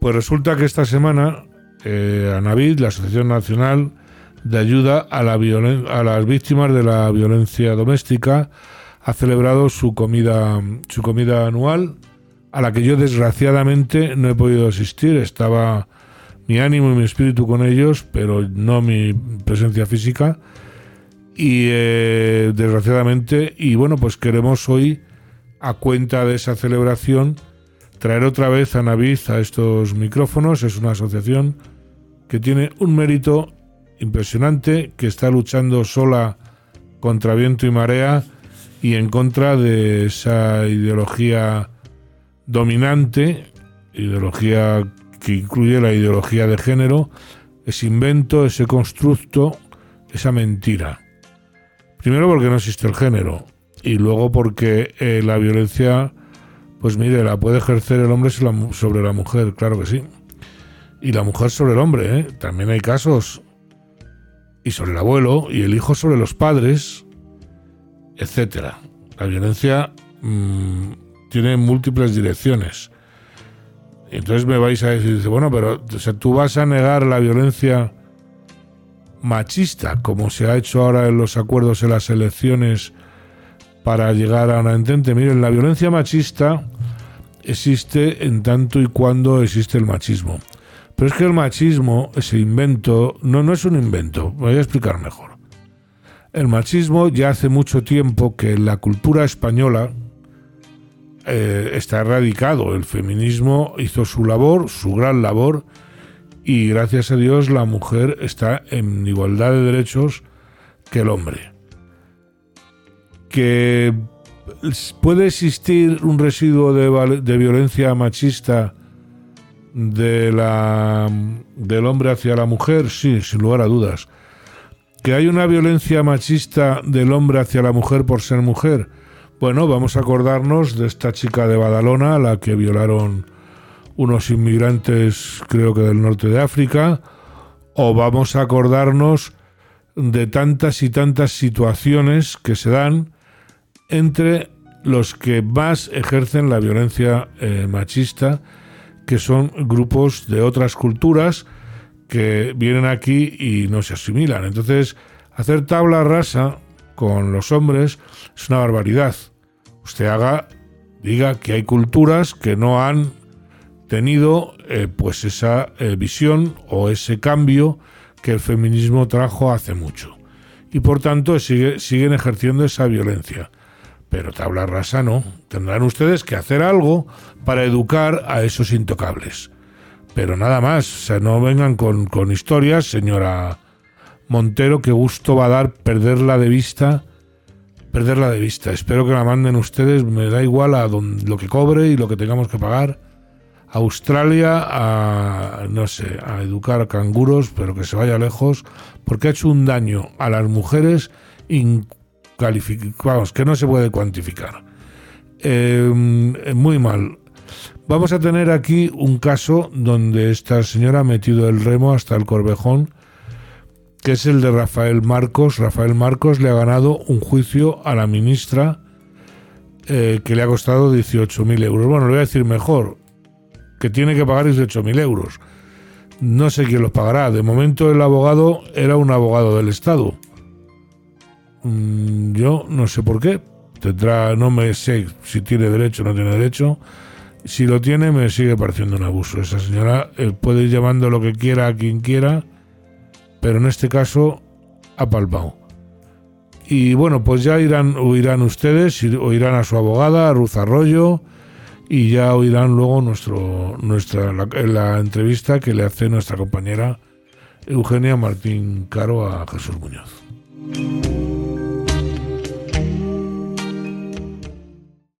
Pues resulta que esta semana eh, ANAVID, la Asociación Nacional de Ayuda a, la a las Víctimas de la Violencia Doméstica, ha celebrado su comida, su comida anual, a la que yo desgraciadamente no he podido asistir. Estaba mi ánimo y mi espíritu con ellos, pero no mi presencia física. Y eh, desgraciadamente, y bueno, pues queremos hoy, a cuenta de esa celebración, traer otra vez a Naviz a estos micrófonos. Es una asociación que tiene un mérito impresionante, que está luchando sola contra viento y marea y en contra de esa ideología dominante, ideología que incluye la ideología de género, ese invento, ese constructo, esa mentira. Primero porque no existe el género y luego porque eh, la violencia, pues mire, la puede ejercer el hombre sobre la mujer, claro que sí. Y la mujer sobre el hombre, ¿eh? también hay casos. Y sobre el abuelo y el hijo sobre los padres, etcétera. La violencia mm, tiene múltiples direcciones. Entonces me vais a decir, bueno, pero tú vas a negar la violencia machista, como se ha hecho ahora en los acuerdos en las elecciones para llegar a una entente. Miren, la violencia machista existe en tanto y cuando existe el machismo. Pero es que el machismo, ese invento, no, no es un invento, voy a explicar mejor. El machismo ya hace mucho tiempo que en la cultura española, eh, está erradicado. El feminismo hizo su labor, su gran labor, y gracias a Dios la mujer está en igualdad de derechos que el hombre. Que puede existir un residuo de, violencia machista de la, del hombre hacia la mujer, sí, sin lugar a dudas. Que hay una violencia machista del hombre hacia la mujer por ser mujer, bueno, vamos a acordarnos de esta chica de Badalona, a la que violaron unos inmigrantes, creo que del norte de África, o vamos a acordarnos de tantas y tantas situaciones que se dan entre los que más ejercen la violencia eh, machista, que son grupos de otras culturas que vienen aquí y no se asimilan. Entonces, hacer tabla rasa con los hombres es una barbaridad usted haga, diga que hay culturas que no han tenido eh, pues esa eh, visión o ese cambio que el feminismo trajo hace mucho. Y por tanto siguen ejerciendo esa violencia. Pero tabla rasa no. Tendrán ustedes que hacer algo para educar a esos intocables. Pero nada más. O sea, no vengan con, con historias, señora Montero, que gusto va a dar perderla de vista perderla de vista. Espero que la manden ustedes, me da igual a lo que cobre y lo que tengamos que pagar. Australia a, no sé, a educar canguros, pero que se vaya lejos, porque ha hecho un daño a las mujeres vamos, que no se puede cuantificar. Em, muy mal. Vamos a tener aquí un caso donde esta señora ha metido el remo hasta el corvejón que es el de Rafael Marcos. Rafael Marcos le ha ganado un juicio a la ministra eh, que le ha costado 18.000 euros. Bueno, le voy a decir mejor, que tiene que pagar 18.000 euros. No sé quién los pagará. De momento el abogado era un abogado del Estado. Mm, yo no sé por qué. Tendrá, no me sé si tiene derecho o no tiene derecho. Si lo tiene, me sigue pareciendo un abuso. Esa señora eh, puede ir llamando lo que quiera a quien quiera pero en este caso ha palpado. Y bueno, pues ya irán, oirán ustedes, oirán a su abogada, Ruth Arroyo, y ya oirán luego nuestra, la, entrevista que le hace nuestra compañera Eugenia Martín Caro a Jesús Muñoz.